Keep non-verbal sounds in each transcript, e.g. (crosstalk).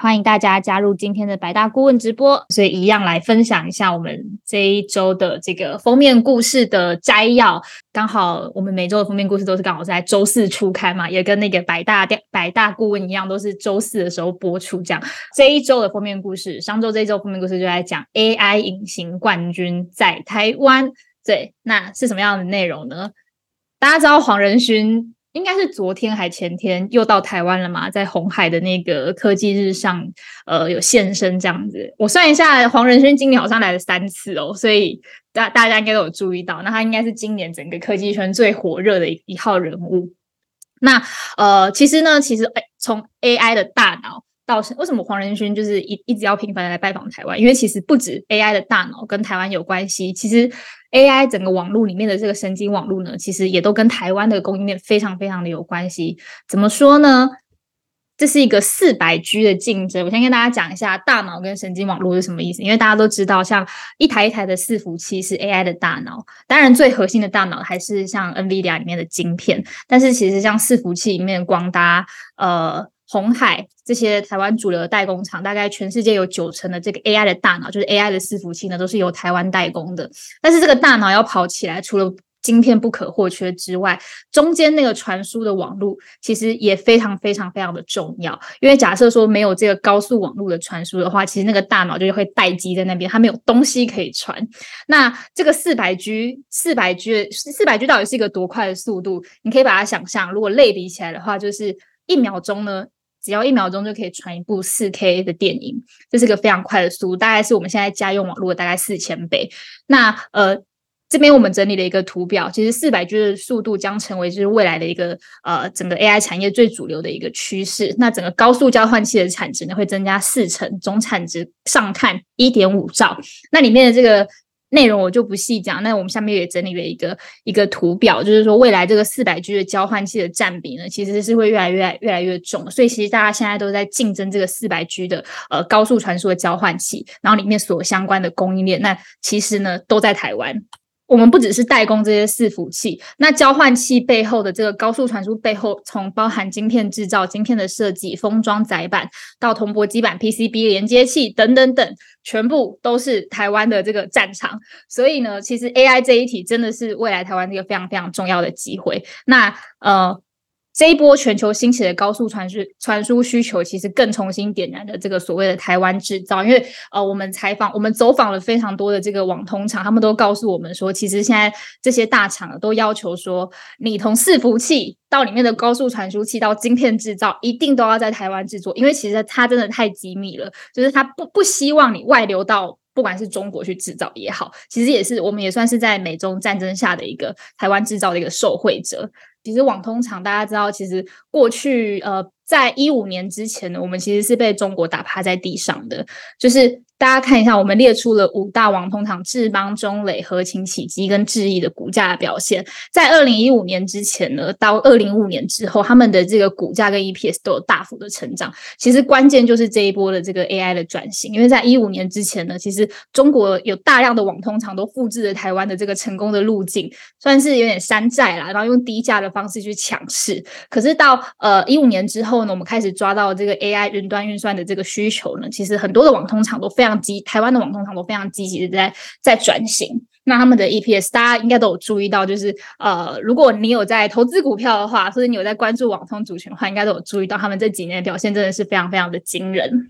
欢迎大家加入今天的百大顾问直播，所以一样来分享一下我们这一周的这个封面故事的摘要。刚好我们每周的封面故事都是刚好在周四出刊嘛，也跟那个百大百大顾问一样，都是周四的时候播出。这样这一周的封面故事，上周这一周封面故事就在讲 AI 隐形冠军在台湾。对，那是什么样的内容呢？大家知道黄仁勋？应该是昨天还前天又到台湾了嘛，在红海的那个科技日上，呃，有现身这样子。我算一下，黄仁勋今年好像来了三次哦，所以大大家应该都有注意到，那他应该是今年整个科技圈最火热的一一号人物。那呃，其实呢，其实哎，从 AI 的大脑。到为什么黄仁勋就是一一直要频繁的来拜访台湾？因为其实不止 AI 的大脑跟台湾有关系，其实 AI 整个网络里面的这个神经网络呢，其实也都跟台湾的供应链非常非常的有关系。怎么说呢？这是一个四百 G 的竞争。我先跟大家讲一下大脑跟神经网络是什么意思，因为大家都知道，像一台一台的伺服器是 AI 的大脑，当然最核心的大脑还是像 NVIDIA 里面的晶片，但是其实像伺服器里面光达呃。红海这些台湾主流的代工厂，大概全世界有九成的这个 AI 的大脑，就是 AI 的伺服器呢，都是由台湾代工的。但是这个大脑要跑起来，除了晶片不可或缺之外，中间那个传输的网络其实也非常非常非常的重要。因为假设说没有这个高速网络的传输的话，其实那个大脑就会待机在那边，它没有东西可以传。那这个四百 G、四百 G、四百 G 到底是一个多快的速度？你可以把它想象，如果类比起来的话，就是一秒钟呢。只要一秒钟就可以传一部四 K 的电影，这是个非常快的速度，大概是我们现在家用网络大概四千倍。那呃，这边我们整理了一个图表，其实四百 G 的速度将成为就是未来的一个呃整个 AI 产业最主流的一个趋势。那整个高速交换器的产值呢会增加四成，总产值上看一点五兆。那里面的这个。内容我就不细讲，那我们下面也整理了一个一个图表，就是说未来这个四百 G 的交换器的占比呢，其实是会越来越越来越重，所以其实大家现在都在竞争这个四百 G 的呃高速传输的交换器，然后里面所相关的供应链，那其实呢都在台湾。我们不只是代工这些伺服器，那交换器背后的这个高速传输背后，从包含晶片制造、晶片的设计、封装载板到铜箔基板、PCB 连接器等等等，全部都是台湾的这个战场。所以呢，其实 AI 这一题真的是未来台湾一个非常非常重要的机会。那呃。这一波全球兴起的高速传输传输需求，其实更重新点燃了这个所谓的台湾制造。因为呃，我们采访我们走访了非常多的这个网通厂，他们都告诉我们说，其实现在这些大厂都要求说，你从伺服器到里面的高速传输器到晶片制造，一定都要在台湾制作，因为其实它真的太机密了，就是它不不希望你外流到不管是中国去制造也好，其实也是我们也算是在美中战争下的一个台湾制造的一个受惠者。其实网通厂大家知道，其实过去呃，在一五年之前呢，我们其实是被中国打趴在地上的，就是。大家看一下，我们列出了五大网通厂智邦、中磊、合勤、启基跟智毅的股价表现。在二零一五年之前呢，到二零五年之后，他们的这个股价跟 EPS 都有大幅的成长。其实关键就是这一波的这个 AI 的转型，因为在一五年之前呢，其实中国有大量的网通厂都复制了台湾的这个成功的路径，算是有点山寨啦，然后用低价的方式去抢市。可是到呃一五年之后呢，我们开始抓到这个 AI 云端运算的这个需求呢，其实很多的网通厂都非常。积台湾的网通厂都非常积极的在在转型，那他们的 EPS 大家应该都有注意到，就是呃，如果你有在投资股票的话，或者你有在关注网通主权的话，应该都有注意到他们这几年的表现真的是非常非常的惊人。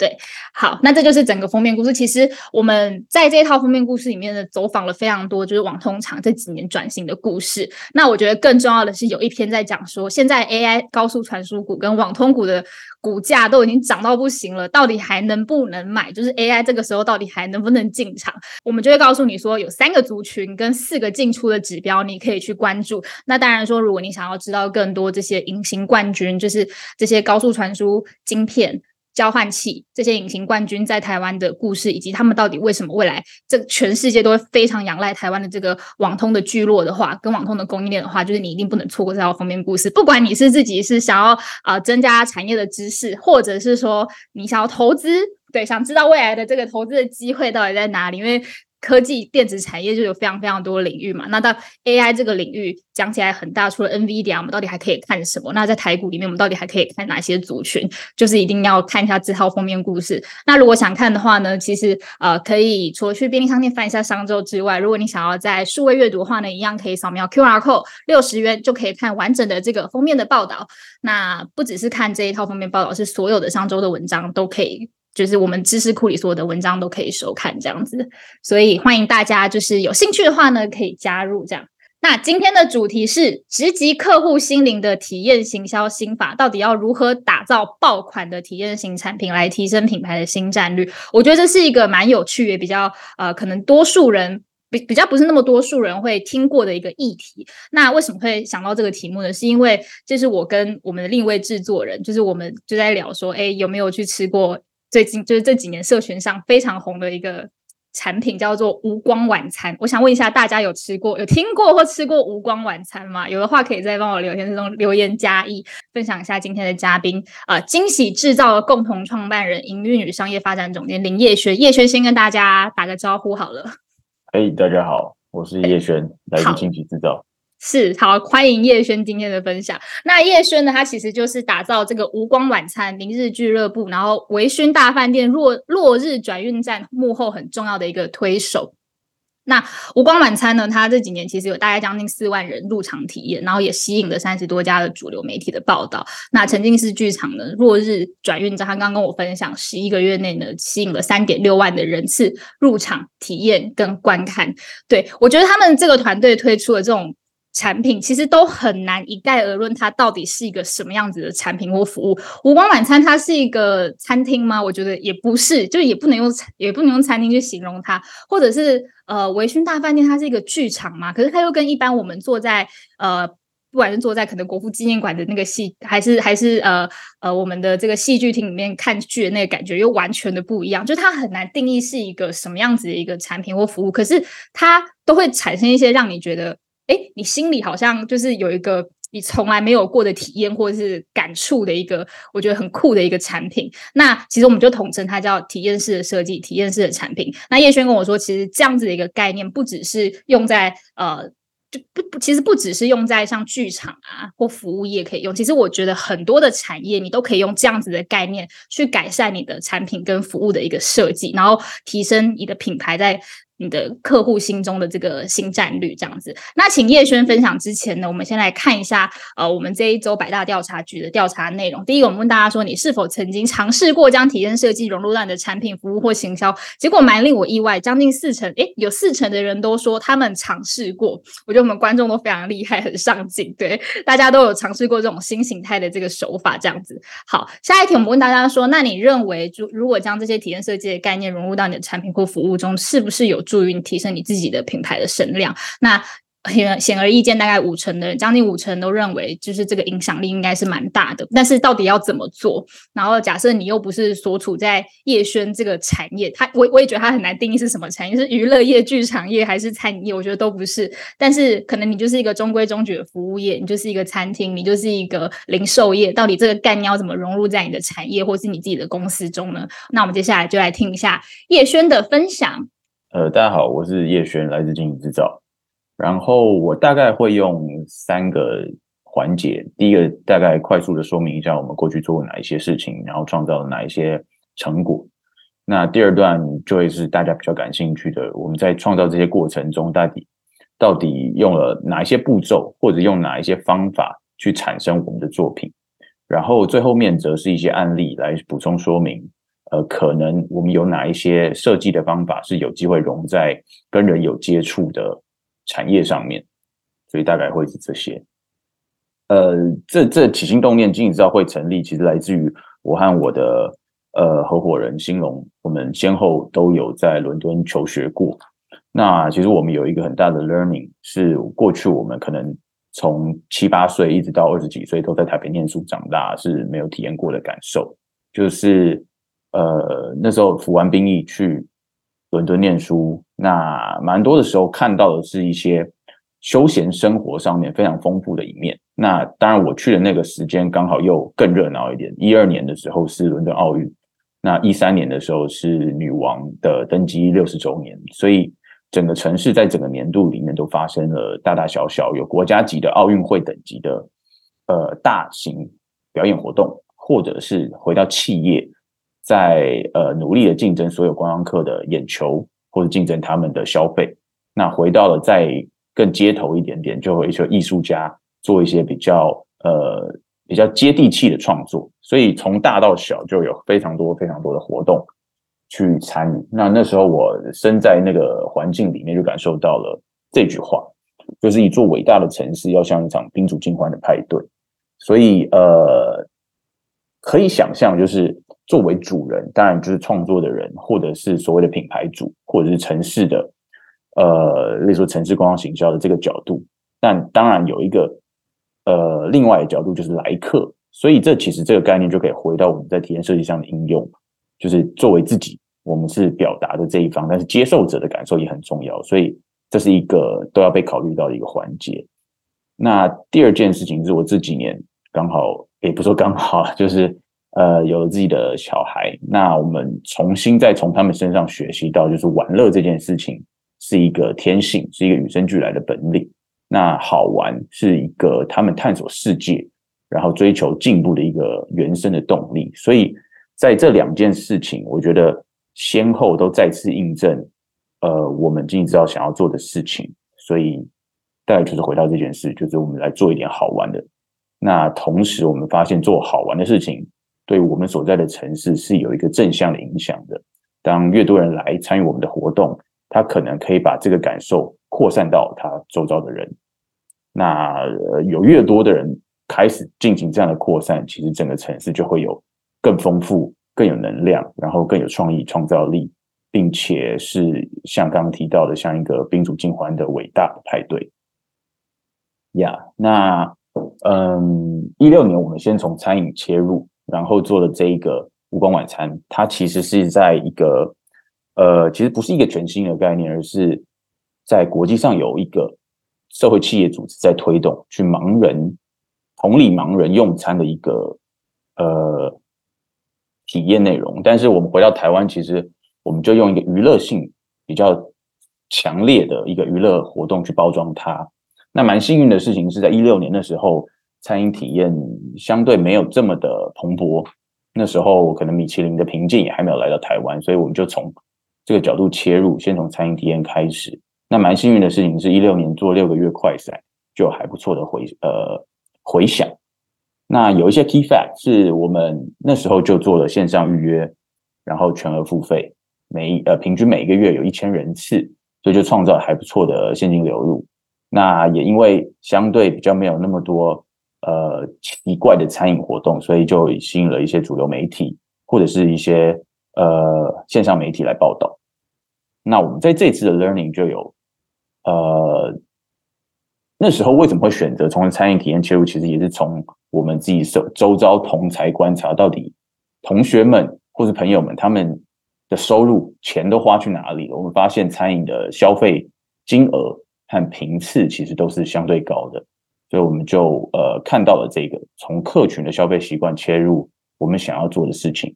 对，好，那这就是整个封面故事。其实我们在这一套封面故事里面呢，走访了非常多，就是网通厂这几年转型的故事。那我觉得更重要的是，有一篇在讲说，现在 AI 高速传输股跟网通股的股价都已经涨到不行了，到底还能不能买？就是 AI 这个时候到底还能不能进场？我们就会告诉你说，有三个族群跟四个进出的指标，你可以去关注。那当然说，如果你想要知道更多这些隐形冠军，就是这些高速传输晶片。交换器这些隐形冠军在台湾的故事，以及他们到底为什么未来这全世界都会非常仰赖台湾的这个网通的聚落的话，跟网通的供应链的话，就是你一定不能错过这条封面故事。不管你是自己是想要啊增加产业的知识，或者是说你想要投资，对，想知道未来的这个投资的机会到底在哪里，因为。科技电子产业就有非常非常多领域嘛，那到 AI 这个领域讲起来很大，除了 NVIDIA，我们到底还可以看什么？那在台股里面，我们到底还可以看哪些族群？就是一定要看一下这套封面故事。那如果想看的话呢，其实呃可以除了去便利商店翻一下商周之外，如果你想要在数位阅读的话呢，一样可以扫描 QR code，六十元就可以看完整的这个封面的报道。那不只是看这一套封面报道，是所有的商周的文章都可以。就是我们知识库里所有的文章都可以收看这样子，所以欢迎大家就是有兴趣的话呢，可以加入这样。那今天的主题是直击客户心灵的体验行销心法，到底要如何打造爆款的体验型产品来提升品牌的新战略？我觉得这是一个蛮有趣也比较呃，可能多数人比比较不是那么多数人会听过的一个议题。那为什么会想到这个题目呢？是因为这是我跟我们的另一位制作人，就是我们就在聊说，哎，有没有去吃过？最近就是这几年社群上非常红的一个产品，叫做无光晚餐。我想问一下，大家有吃过、有听过或吃过无光晚餐吗？有的话，可以在帮我留言中留言加一，分享一下今天的嘉宾啊，惊喜制造的共同创办人、营运与商业发展总监林叶轩。叶轩先跟大家打个招呼好了。哎，大家好，我是叶轩，来自惊喜制造。是好，欢迎叶轩今天的分享。那叶轩呢？他其实就是打造这个无光晚餐、明日俱乐部，然后微醺大饭店、落落日转运站幕后很重要的一个推手。那无光晚餐呢？它这几年其实有大概将近四万人入场体验，然后也吸引了三十多家的主流媒体的报道。那沉浸式剧场呢？落日转运站，他刚跟我分享，十一个月内呢，吸引了三点六万的人次入场体验跟观看。对我觉得他们这个团队推出的这种。产品其实都很难一概而论，它到底是一个什么样子的产品或服务。无光晚餐它是一个餐厅吗？我觉得也不是，就也不能用也不能用餐厅去形容它，或者是呃维勋大饭店，它是一个剧场嘛？可是它又跟一般我们坐在呃不管是坐在可能国父纪念馆的那个戏，还是还是呃呃我们的这个戏剧厅里面看剧的那个感觉又完全的不一样，就它很难定义是一个什么样子的一个产品或服务，可是它都会产生一些让你觉得。哎，你心里好像就是有一个你从来没有过的体验，或者是感触的一个，我觉得很酷的一个产品。那其实我们就统称它叫体验式的设计，体验式的产品。那叶轩跟我说，其实这样子的一个概念，不只是用在呃，就不不，其实不只是用在像剧场啊或服务业可以用。其实我觉得很多的产业，你都可以用这样子的概念去改善你的产品跟服务的一个设计，然后提升你的品牌在。你的客户心中的这个新战略这样子，那请叶轩分享之前呢，我们先来看一下呃，我们这一周百大调查局的调查内容。第一个，我们问大家说，你是否曾经尝试过将体验设计融入到你的产品、服务或行销？结果蛮令我意外，将近四成，诶，有四成的人都说他们尝试过。我觉得我们观众都非常厉害，很上进，对，大家都有尝试过这种新形态的这个手法这样子。好，下一题我们问大家说，那你认为，如如果将这些体验设计的概念融入到你的产品或服务中，是不是有？助于你提升你自己的品牌的声量，那显显而易见，大概五成的人，将近五成都认为，就是这个影响力应该是蛮大的。但是到底要怎么做？然后假设你又不是所处在叶轩这个产业，它我我也觉得它很难定义是什么产业，是娱乐业、剧场业还是餐饮业？我觉得都不是。但是可能你就是一个中规中矩的服务业，你就是一个餐厅，你就是一个零售业。到底这个概念要怎么融入在你的产业或是你自己的公司中呢？那我们接下来就来听一下叶轩的分享。呃，大家好，我是叶轩，来自经营制造。然后我大概会用三个环节，第一个大概快速的说明一下我们过去做过哪一些事情，然后创造了哪一些成果。那第二段就会是大家比较感兴趣的，我们在创造这些过程中，到底到底用了哪一些步骤，或者用哪一些方法去产生我们的作品。然后最后面则是一些案例来补充说明。呃，可能我们有哪一些设计的方法是有机会融在跟人有接触的产业上面，所以大概会是这些。呃，这这起心动念，经营制造会成立，其实来自于我和我的呃合伙人兴隆，我们先后都有在伦敦求学过。那其实我们有一个很大的 learning，是过去我们可能从七八岁一直到二十几岁都在台北念书长大，是没有体验过的感受，就是。呃那时候服完兵役去伦敦念书，那蛮多的时候看到的是一些休闲生活上面非常丰富的一面。那当然我去的那个时间刚好又更热闹一点，一二年的时候是伦敦奥运，那一三年的时候是女王的登基六十周年，所以。整个城市在整个年度里面都发生了大大小小有国家级的奥运会等级的呃大型表演活动，或者是回到企业在呃努力的竞争所有观光客的眼球，或者竞争他们的消费。那回到了在更街头一点点，就会一些艺术家做一些比较呃比较接地气的创作。所以从大到小就有非常多非常多的活动。去参与，那那时候我身在那个环境里面，就感受到了这句话，就是一座伟大的城市要像一场宾主尽欢的派对。所以，呃，可以想象，就是作为主人，当然就是创作的人，或者是所谓的品牌主，或者是城市的，呃，例如说城市观光行销的这个角度。但当然有一个，呃，另外的角度就是来客。所以，这其实这个概念就可以回到我们在体验设计上的应用。就是作为自己，我们是表达的这一方，但是接受者的感受也很重要，所以这是一个都要被考虑到的一个环节。那第二件事情是我这几年刚好，也不说刚好，就是呃有了自己的小孩，那我们重新再从他们身上学习到，就是玩乐这件事情是一个天性，是一个与生俱来的本领。那好玩是一个他们探索世界，然后追求进步的一个原生的动力，所以。在这两件事情，我觉得先后都再次印证，呃，我们经济知道想要做的事情。所以，大概就是回到这件事，就是我们来做一点好玩的。那同时，我们发现做好玩的事情，对我们所在的城市是有一个正向的影响的。当越多人来参与我们的活动，他可能可以把这个感受扩散到他周遭的人。那有越多的人开始进行这样的扩散，其实整个城市就会有。更丰富、更有能量，然后更有创意、创造力，并且是像刚刚提到的，像一个宾主尽欢的伟大的派对。呀，那嗯，一六年我们先从餐饮切入，然后做了这一个无光晚餐。它其实是在一个呃，其实不是一个全新的概念，而是在国际上有一个社会企业组织在推动，去盲人同理盲人用餐的一个呃。体验内容，但是我们回到台湾，其实我们就用一个娱乐性比较强烈的一个娱乐活动去包装它。那蛮幸运的事情是在一六年的时候，餐饮体验相对没有这么的蓬勃。那时候可能米其林的瓶颈也还没有来到台湾，所以我们就从这个角度切入，先从餐饮体验开始。那蛮幸运的事情是一六年做六个月快赛，就还不错的回呃回响。那有一些 key fact 是我们那时候就做了线上预约，然后全额付费，每呃平均每一个月有一千人次，所以就创造还不错的现金流入。那也因为相对比较没有那么多呃奇怪的餐饮活动，所以就吸引了一些主流媒体或者是一些呃线上媒体来报道。那我们在这次的 learning 就有呃那时候为什么会选择从餐饮体验切入，其实也是从我们自己周周遭同才观察，到底同学们或是朋友们他们的收入钱都花去哪里了？我们发现餐饮的消费金额和频次其实都是相对高的，所以我们就呃看到了这个从客群的消费习惯切入我们想要做的事情，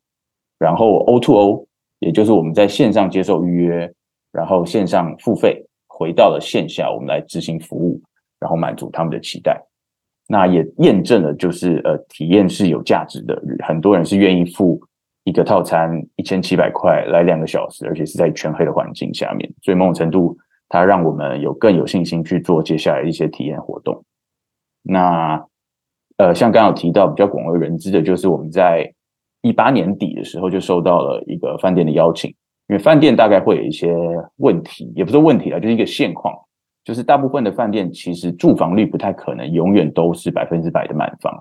然后 O to O，也就是我们在线上接受预约，然后线上付费，回到了线下，我们来执行服务，然后满足他们的期待。那也验证了，就是呃，体验是有价值的。很多人是愿意付一个套餐一千七百块来两个小时，而且是在全黑的环境下面。所以某种程度，它让我们有更有信心去做接下来一些体验活动。那呃，像刚刚提到比较广为人知的，就是我们在一八年底的时候就收到了一个饭店的邀请，因为饭店大概会有一些问题，也不是问题啊，就是一个现况。就是大部分的饭店其实住房率不太可能永远都是百分之百的满房，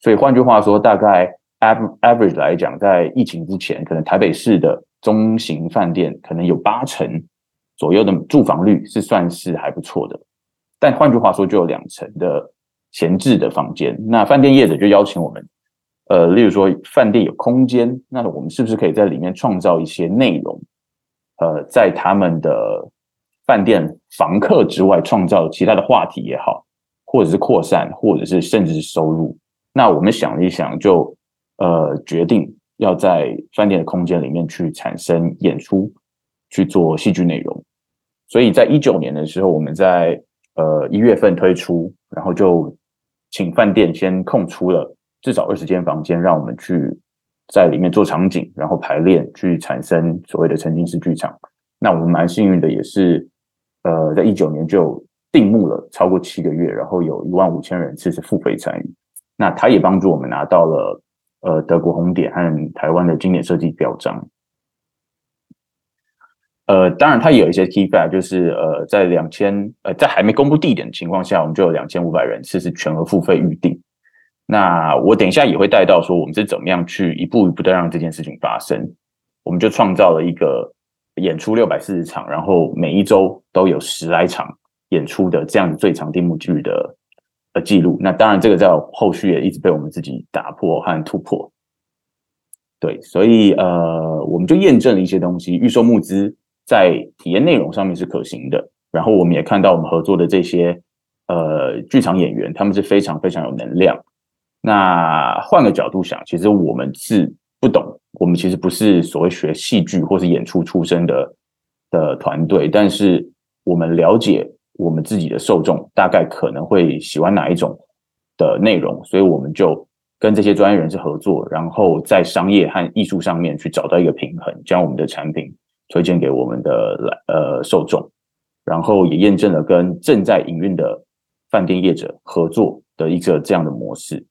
所以换句话说，大概 average 来讲，在疫情之前，可能台北市的中型饭店可能有八成左右的住房率是算是还不错的，但换句话说，就有两成的闲置的房间。那饭店业者就邀请我们呃，例如说饭店有空间，那我们是不是可以在里面创造一些内容？呃，在他们的饭店房客之外，创造其他的话题也好，或者是扩散，或者是甚至是收入。那我们想了一想，就呃决定要在饭店的空间里面去产生演出，去做戏剧内容。所以在一九年的时候，我们在呃一月份推出，然后就请饭店先空出了至少二十间房间，让我们去。在里面做场景，然后排练，去产生所谓的沉浸式剧场。那我们蛮幸运的，也是呃，在一九年就定目了超过七个月，然后有一万五千人次是付费参与。那他也帮助我们拿到了呃德国红点和台湾的经典设计表彰。呃，当然，它有一些 key fact，就是呃，在两千呃在还没公布地点的情况下，我们就有两千五百人次是全额付费预定。那我等一下也会带到说，我们是怎么样去一步一步的让这件事情发生。我们就创造了一个演出六百四十场，然后每一周都有十来场演出的这样最长定目剧的呃记录。那当然，这个在后续也一直被我们自己打破和突破。对，所以呃，我们就验证了一些东西，预售募资在体验内容上面是可行的。然后我们也看到我们合作的这些呃剧场演员，他们是非常非常有能量。那换个角度想，其实我们是不懂，我们其实不是所谓学戏剧或是演出出身的的团队，但是我们了解我们自己的受众大概可能会喜欢哪一种的内容，所以我们就跟这些专业人士合作，然后在商业和艺术上面去找到一个平衡，将我们的产品推荐给我们的来呃受众，然后也验证了跟正在营运的饭店业者合作的一个这样的模式。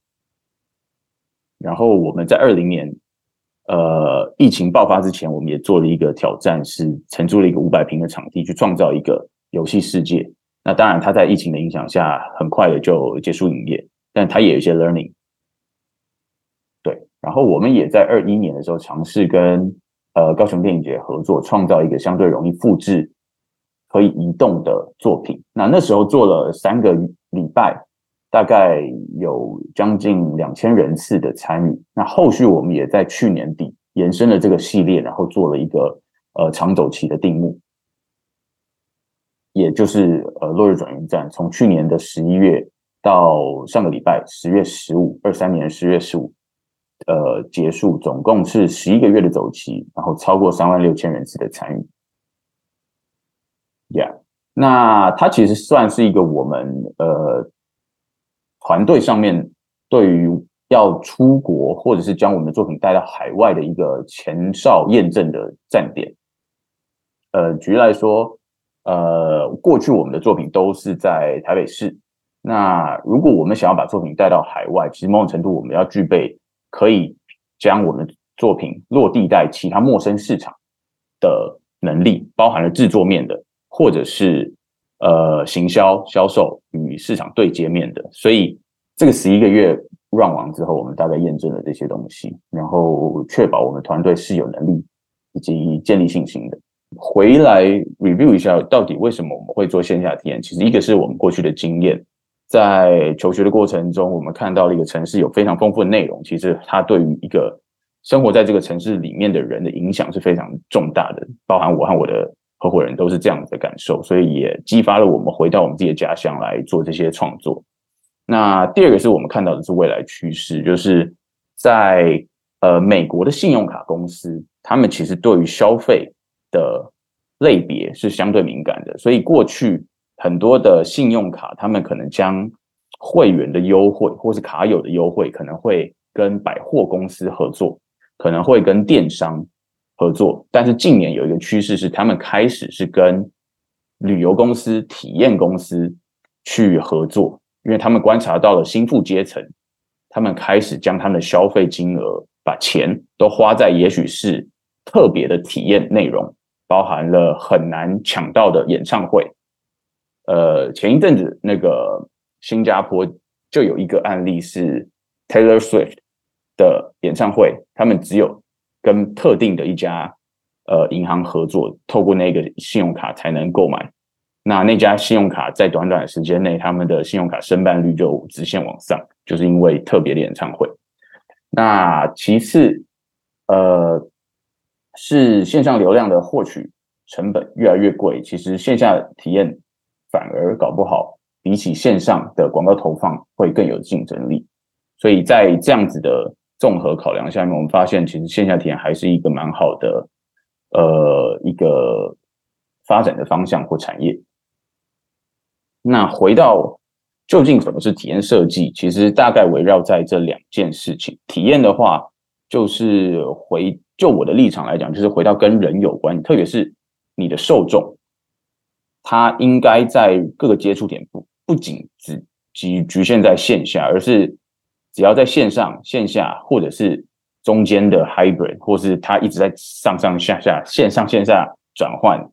然后我们在二零年，呃，疫情爆发之前，我们也做了一个挑战，是承租了一个五百平的场地，去创造一个游戏世界。那当然，它在疫情的影响下，很快的就结束营业，但它也有一些 learning。对，然后我们也在二一年的时候尝试跟呃高雄电影节合作，创造一个相对容易复制、可以移动的作品。那那时候做了三个礼拜。大概有将近两千人次的参与。那后续我们也在去年底延伸了这个系列，然后做了一个呃长走期的定目，也就是呃落日转运站，从去年的十一月到上个礼拜十月十五，二三年十月十五，呃结束，总共是十一个月的走期，然后超过三万六千人次的参与。Yeah，那它其实算是一个我们呃。团队上面对于要出国或者是将我们的作品带到海外的一个前哨验证的站点。呃，举例来说，呃，过去我们的作品都是在台北市。那如果我们想要把作品带到海外，其实某种程度我们要具备可以将我们作品落地在其他陌生市场的能力，包含了制作面的，或者是。呃，行销、销售与市场对接面的，所以这个十一个月 run 完之后，我们大概验证了这些东西，然后确保我们团队是有能力以及建立信心的。回来 review 一下，到底为什么我们会做线下体验？其实一个是我们过去的经验，在求学的过程中，我们看到了一个城市有非常丰富的内容，其实它对于一个生活在这个城市里面的人的影响是非常重大的，包含我和我的。合伙人都是这样子的感受，所以也激发了我们回到我们自己的家乡来做这些创作。那第二个是我们看到的是未来趋势，就是在呃美国的信用卡公司，他们其实对于消费的类别是相对敏感的，所以过去很多的信用卡，他们可能将会员的优惠或是卡友的优惠，可能会跟百货公司合作，可能会跟电商。合作，但是近年有一个趋势是，他们开始是跟旅游公司、体验公司去合作，因为他们观察到了新富阶层，他们开始将他们的消费金额把钱都花在也许是特别的体验内容，包含了很难抢到的演唱会。呃，前一阵子那个新加坡就有一个案例是 Taylor Swift 的演唱会，他们只有。跟特定的一家呃银行合作，透过那个信用卡才能购买。那那家信用卡在短短的时间内，他们的信用卡申办率就直线往上，就是因为特别的演唱会。那其次，呃，是线上流量的获取成本越来越贵，其实线下体验反而搞不好，比起线上的广告投放会更有竞争力。所以在这样子的综合考量下面，我们发现其实线下体验还是一个蛮好的，呃，一个发展的方向或产业。那回到究竟什么是体验设计？其实大概围绕在这两件事情。体验的话，就是回就我的立场来讲，就是回到跟人有关，特别是你的受众，他应该在各个接触点不不仅只局局限在线下，而是只要在线上、线下，或者是中间的 hybrid，或是他一直在上上下下、线上线下转换。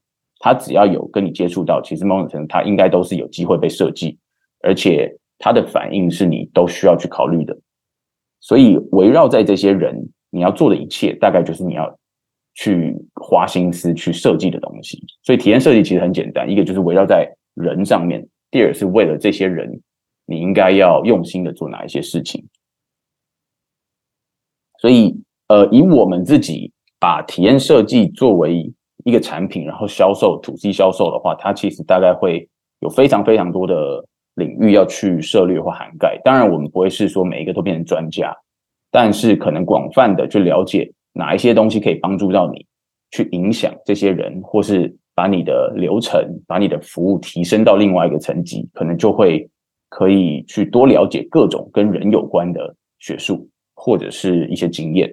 他只要有跟你接触到，其实某种程度他应该都是有机会被设计，而且他的反应是你都需要去考虑的。所以围绕在这些人，你要做的一切，大概就是你要去花心思去设计的东西。所以体验设计其实很简单，一个就是围绕在人上面，第二是为了这些人，你应该要用心的做哪一些事情。所以，呃，以我们自己把体验设计作为。一个产品，然后销售 to C 销售的话，它其实大概会有非常非常多的领域要去涉猎或涵盖。当然，我们不会是说每一个都变成专家，但是可能广泛的去了解哪一些东西可以帮助到你，去影响这些人，或是把你的流程、把你的服务提升到另外一个层级，可能就会可以去多了解各种跟人有关的学术或者是一些经验。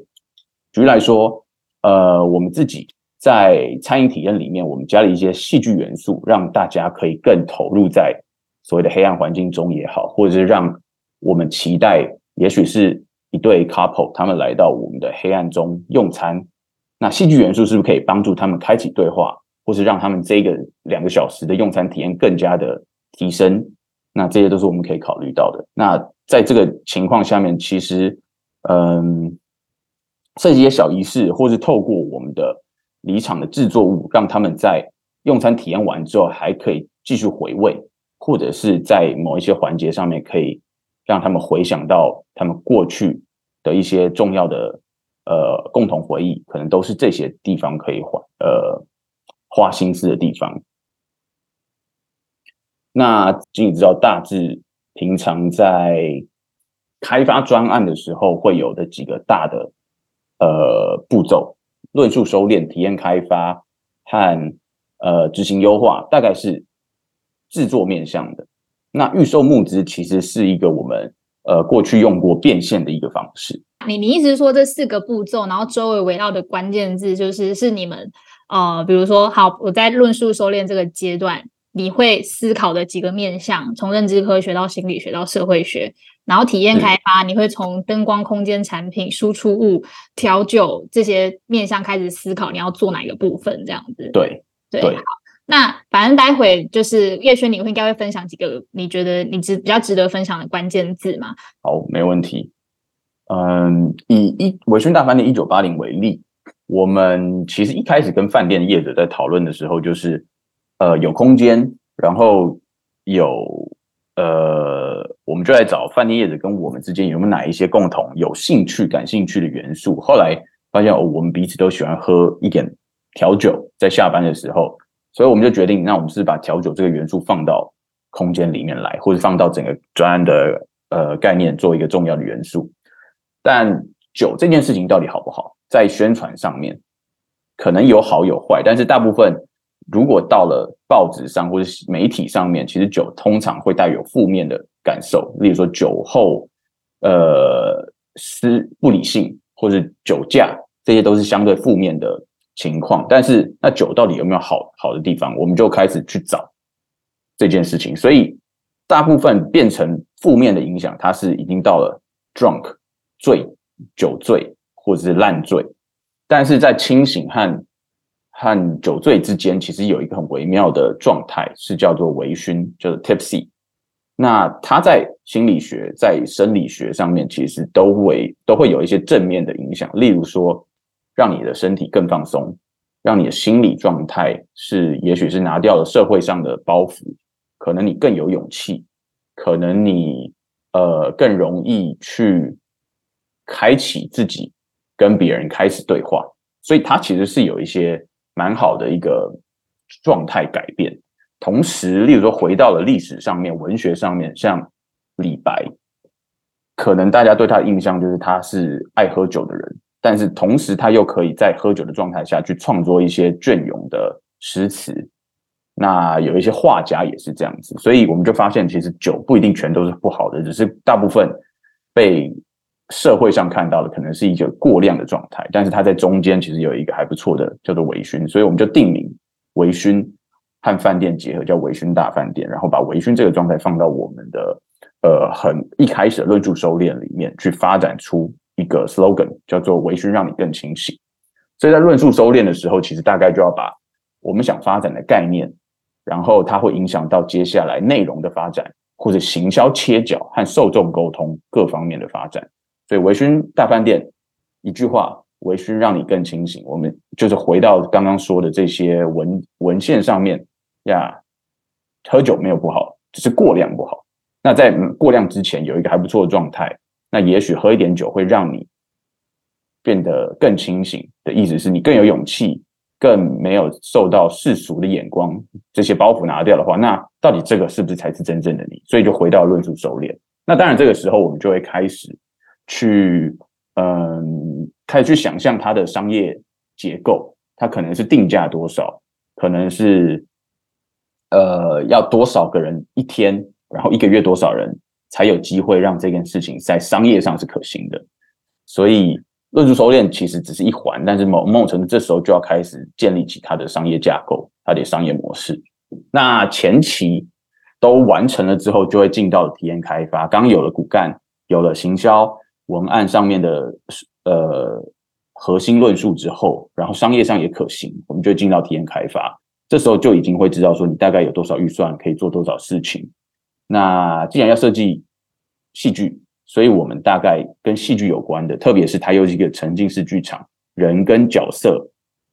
举例来说，呃，我们自己。在餐饮体验里面，我们加了一些戏剧元素，让大家可以更投入在所谓的黑暗环境中也好，或者是让我们期待，也许是一对 couple 他们来到我们的黑暗中用餐，那戏剧元素是不是可以帮助他们开启对话，或是让他们这个两个小时的用餐体验更加的提升？那这些都是我们可以考虑到的。那在这个情况下面，其实嗯，设计一些小仪式，或是透过我们的。离场的制作物，让他们在用餐体验完之后还可以继续回味，或者是在某一些环节上面可以让他们回想到他们过去的一些重要的呃共同回忆，可能都是这些地方可以花呃花心思的地方。那经理知道大致平常在开发专案的时候会有的几个大的呃步骤。论述收敛、体验开发和呃执行优化，大概是制作面向的。那预售募资其实是一个我们呃过去用过变现的一个方式。你你意思是说这四个步骤，然后周围围绕的关键字就是是你们呃，比如说好，我在论述收敛这个阶段，你会思考的几个面向，从认知科学到心理学到社会学。然后体验开发，你会从灯光、空间、产品、输出物、调酒这些面向开始思考，你要做哪一个部分？这样子。对对，好。那反正待会就是叶轩，你会应该会分享几个你觉得你值比较值得分享的关键字嘛？好，没问题。嗯，以一维轩大饭店一九八零为例，我们其实一开始跟饭店业者在讨论的时候，就是呃有空间，然后有。呃，我们就来找饭店业者跟我们之间有没有哪一些共同有兴趣、感兴趣的元素。后来发现哦，我们彼此都喜欢喝一点调酒，在下班的时候，所以我们就决定，那我们是把调酒这个元素放到空间里面来，或者放到整个专案的呃概念做一个重要的元素。但酒这件事情到底好不好，在宣传上面可能有好有坏，但是大部分。如果到了报纸上或者媒体上面，其实酒通常会带有负面的感受，例如说酒后呃失不理性或者酒驾，这些都是相对负面的情况。但是那酒到底有没有好好的地方，我们就开始去找这件事情。所以大部分变成负面的影响，它是已经到了 drunk 醉酒醉或者是烂醉，但是在清醒和和酒醉之间，其实有一个很微妙的状态，是叫做微醺，就是 tipsy。那它在心理学、在生理学上面，其实都会都会有一些正面的影响。例如说，让你的身体更放松，让你的心理状态是，也许是拿掉了社会上的包袱，可能你更有勇气，可能你呃更容易去开启自己跟别人开始对话，所以他其实是有一些蛮好的一个状态改变。同时，例如说回到了历史上面、文学上面，像李白，可能大家对他的印象就是他是爱喝酒的人，但是同时他又可以在喝酒的状态下去创作一些隽永的诗词。那有一些画家也是这样子，所以我们就发现，其实酒不一定全都是不好的，只是大部分被社会上看到的可能是一个过量的状态，但是它在中间其实有一个还不错的叫做微醺，所以我们就定名微醺和饭店结合，叫微醺大饭店，然后把微醺这个状态放到我们的呃很一开始的论述收敛里面去发展出一个 slogan，叫做微醺让你更清醒。所以在论述收敛的时候，其实大概就要把我们想发展的概念。然后它会影响到接下来内容的发展，或者行销切角和受众沟通各方面的发展。所以微醺大饭店一句话，微醺让你更清醒。我们就是回到刚刚说的这些文文献上面呀，喝酒没有不好，只是过量不好。那在过量之前有一个还不错的状态，那也许喝一点酒会让你变得更清醒的意思是你更有勇气。更没有受到世俗的眼光，这些包袱拿掉的话，那到底这个是不是才是真正的你？所以就回到论述收敛。那当然，这个时候我们就会开始去，嗯，开始去想象它的商业结构，它可能是定价多少，可能是呃要多少个人一天，然后一个月多少人才有机会让这件事情在商业上是可行的。所以。论述收敛其实只是一环，但是某某种程度，这时候就要开始建立起它的商业架构、它的商业模式。那前期都完成了之后，就会进到体验开发。刚有了骨干，有了行销文案上面的呃核心论述之后，然后商业上也可行，我们就进到体验开发。这时候就已经会知道说，你大概有多少预算可以做多少事情。那既然要设计戏剧。所以，我们大概跟戏剧有关的，特别是它又是一个沉浸式剧场，人跟角色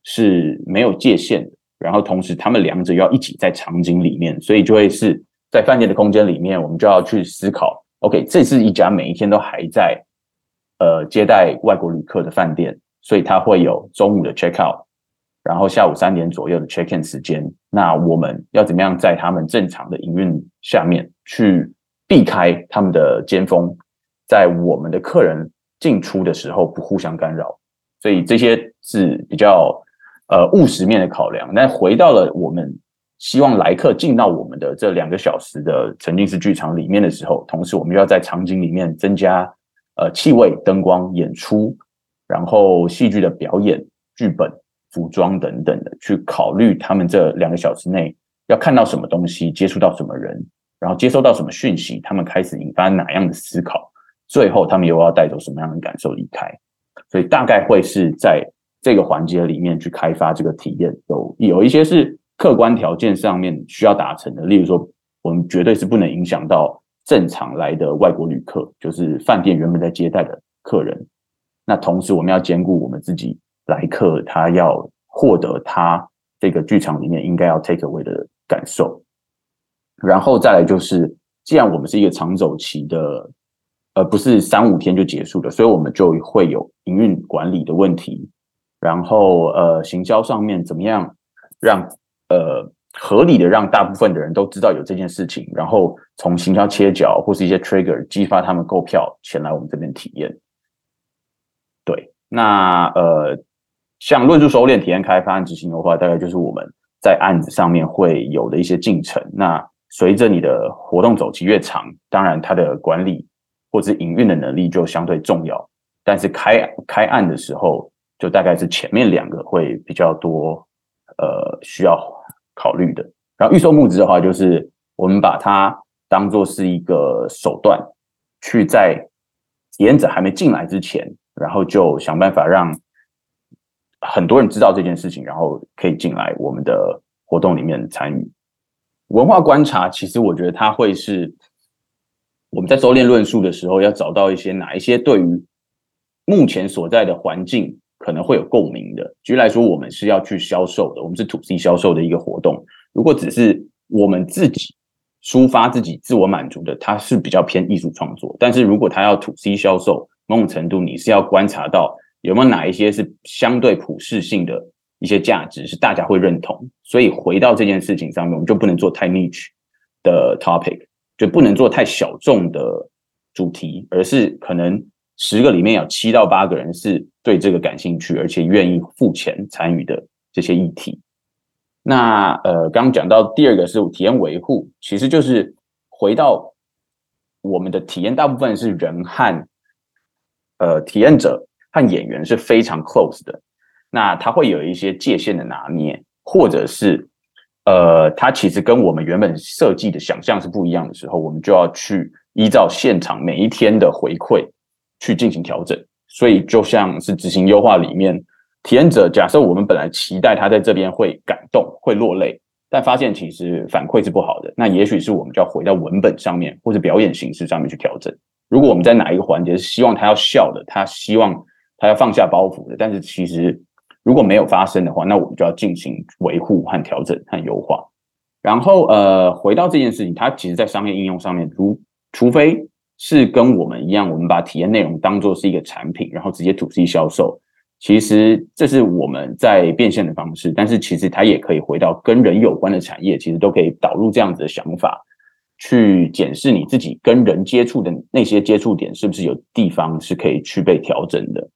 是没有界限的。然后，同时他们两者要一起在场景里面，所以就会是在饭店的空间里面，我们就要去思考：OK，这是一家每一天都还在呃接待外国旅客的饭店，所以它会有中午的 check out，然后下午三点左右的 check in 时间。那我们要怎么样在他们正常的营运下面去避开他们的尖峰？在我们的客人进出的时候不互相干扰，所以这些是比较呃务实面的考量。那回到了我们希望来客进到我们的这两个小时的沉浸式剧场里面的时候，同时我们又要在场景里面增加呃气味、灯光、演出，然后戏剧的表演、剧本、服装等等的，去考虑他们这两个小时内要看到什么东西，接触到什么人，然后接收到什么讯息，他们开始引发哪样的思考。最后，他们又要带走什么样的感受离开？所以大概会是在这个环节里面去开发这个体验。有有一些是客观条件上面需要达成的，例如说，我们绝对是不能影响到正常来的外国旅客，就是饭店原本在接待的客人。那同时，我们要兼顾我们自己来客，他要获得他这个剧场里面应该要 take away 的感受。然后再来就是，既然我们是一个长走期的。而不是三五天就结束的，所以我们就会有营运管理的问题，然后呃，行销上面怎么样让呃合理的让大部分的人都知道有这件事情，然后从行销切角或是一些 trigger 激发他们购票前来我们这边体验。对，那呃，像论述收敛、体验开发、执行的话，大概就是我们在案子上面会有的一些进程。那随着你的活动周期越长，当然它的管理。或者营运的能力就相对重要，但是开开案的时候，就大概是前面两个会比较多，呃，需要考虑的。然后预售募资的话，就是我们把它当做是一个手段，去在体验者还没进来之前，然后就想办法让很多人知道这件事情，然后可以进来我们的活动里面参与。文化观察，其实我觉得它会是。我们在收敛论述的时候，要找到一些哪一些对于目前所在的环境可能会有共鸣的。举例来说，我们是要去销售的，我们是 to C 销售的一个活动。如果只是我们自己抒发自己自我满足的，它是比较偏艺术创作。但是如果他要 to C 销售，某种程度你是要观察到有没有哪一些是相对普适性的一些价值是大家会认同。所以回到这件事情上面，我们就不能做太 niche 的 topic，就不能做太小众的主题，而是可能十个里面有七到八个人是对这个感兴趣，而且愿意付钱参与的这些议题。那呃，刚刚讲到第二个是体验维护，其实就是回到我们的体验，大部分是人和呃体验者和演员是非常 close 的。那它会有一些界限的拿捏，或者是呃，它其实跟我们原本设计的想象是不一样的时候，我们就要去依照现场每一天的回馈去进行调整。所以就像是执行优化里面。体验者，假设我们本来期待他在这边会感动、会落泪，但发现其实反馈是不好的，那也许是我们就要回到文本上面或者表演形式上面去调整。如果我们在哪一个环节是希望他要笑的，他希望他要放下包袱的，但是其实如果没有发生的话，那我们就要进行维护和调整和优化。然后呃，回到这件事情，它其实在商业应用上面，如除非是跟我们一样，我们把体验内容当做是一个产品，然后直接 to C 销售。其实这是我们在变现的方式，但是其实它也可以回到跟人有关的产业，其实都可以导入这样子的想法，去检视你自己跟人接触的那些接触点是不是有地方是可以去被调整的。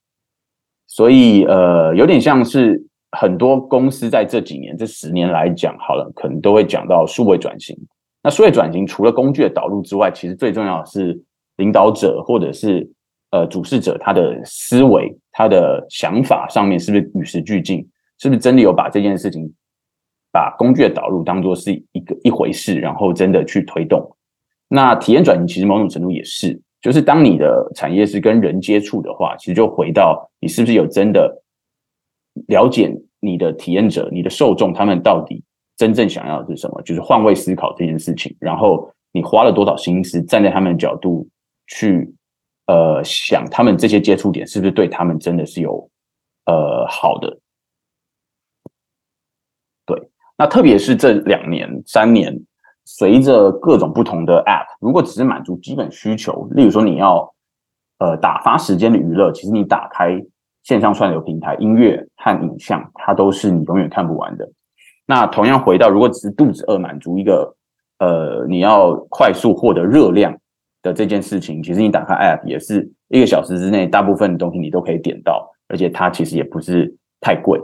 所以呃，有点像是很多公司在这几年这十年来讲，好了，可能都会讲到数位转型。那数位转型除了工具的导入之外，其实最重要的是领导者或者是。呃，主事者他的思维、他的想法上面是不是与时俱进？是不是真的有把这件事情、把工具的导入当做是一个一回事，然后真的去推动？那体验转型其实某种程度也是，就是当你的产业是跟人接触的话，其实就回到你是不是有真的了解你的体验者、你的受众，他们到底真正想要的是什么？就是换位思考这件事情，然后你花了多少心思站在他们的角度去。呃，想他们这些接触点是不是对他们真的是有呃好的？对，那特别是这两年、三年，随着各种不同的 App，如果只是满足基本需求，例如说你要呃打发时间的娱乐，其实你打开线上串流平台，音乐和影像，它都是你永远看不完的。那同样回到，如果只是肚子饿，满足一个呃你要快速获得热量。的这件事情，其实你打开 App 也是一个小时之内，大部分的东西你都可以点到，而且它其实也不是太贵，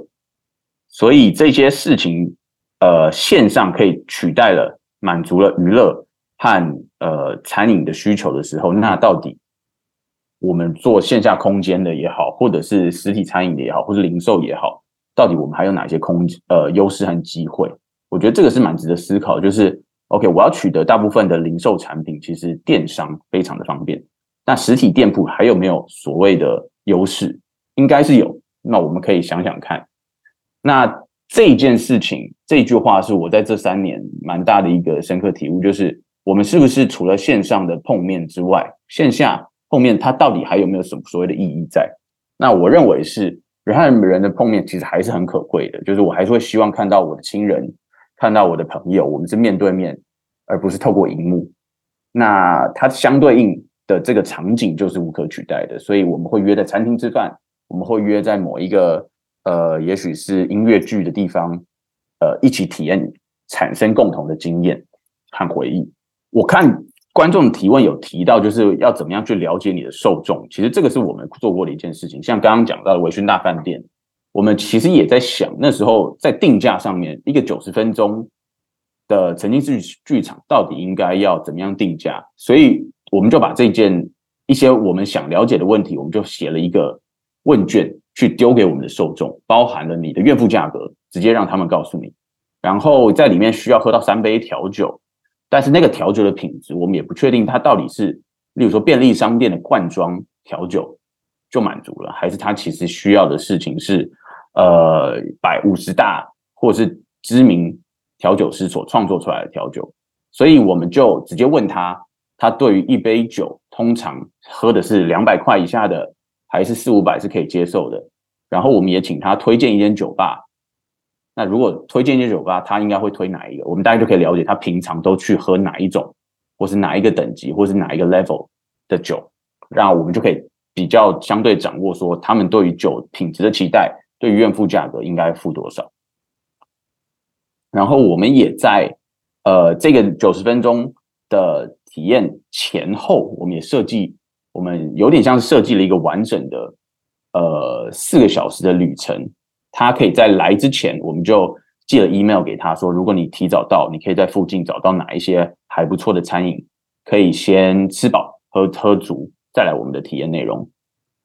所以这些事情，呃，线上可以取代了满足了娱乐和呃餐饮的需求的时候，那到底我们做线下空间的也好，或者是实体餐饮的也好，或者零售也好，到底我们还有哪些空呃优势和机会？我觉得这个是蛮值得思考，就是。OK，我要取得大部分的零售产品，其实电商非常的方便。那实体店铺还有没有所谓的优势？应该是有。那我们可以想想看。那这件事情，这句话是我在这三年蛮大的一个深刻体悟，就是我们是不是除了线上的碰面之外，线下碰面它到底还有没有什么所谓的意义在？那我认为是人和人的碰面其实还是很可贵的，就是我还是会希望看到我的亲人。看到我的朋友，我们是面对面，而不是透过荧幕。那它相对应的这个场景就是无可取代的，所以我们会约在餐厅吃饭，我们会约在某一个呃，也许是音乐剧的地方，呃，一起体验，产生共同的经验和回忆。我看观众提问有提到，就是要怎么样去了解你的受众，其实这个是我们做过的一件事情。像刚刚讲到的维轩大饭店。我们其实也在想，那时候在定价上面，一个九十分钟的沉浸式剧场到底应该要怎么样定价？所以我们就把这件一些我们想了解的问题，我们就写了一个问卷去丢给我们的受众，包含了你的月付价格，直接让他们告诉你。然后在里面需要喝到三杯调酒，但是那个调酒的品质，我们也不确定它到底是，例如说便利商店的罐装调酒就满足了，还是它其实需要的事情是。呃，百五十大或是知名调酒师所创作出来的调酒，所以我们就直接问他，他对于一杯酒通常喝的是两百块以下的，还是四五百是可以接受的。然后我们也请他推荐一间酒吧。那如果推荐一间酒吧，他应该会推哪一个？我们大家就可以了解他平常都去喝哪一种，或是哪一个等级，或是哪一个 level 的酒。然后我们就可以比较相对掌握说他们对于酒品质的期待，对于愿付价格应该付多少。然后我们也在呃这个九十分钟的体验前后，我们也设计，我们有点像设计了一个完整的呃四个小时的旅程。他可以在来之前，我们就寄了 email 给他说，如果你提早到，你可以在附近找到哪一些还不错的餐饮，可以先吃饱喝喝足，再来我们的体验内容。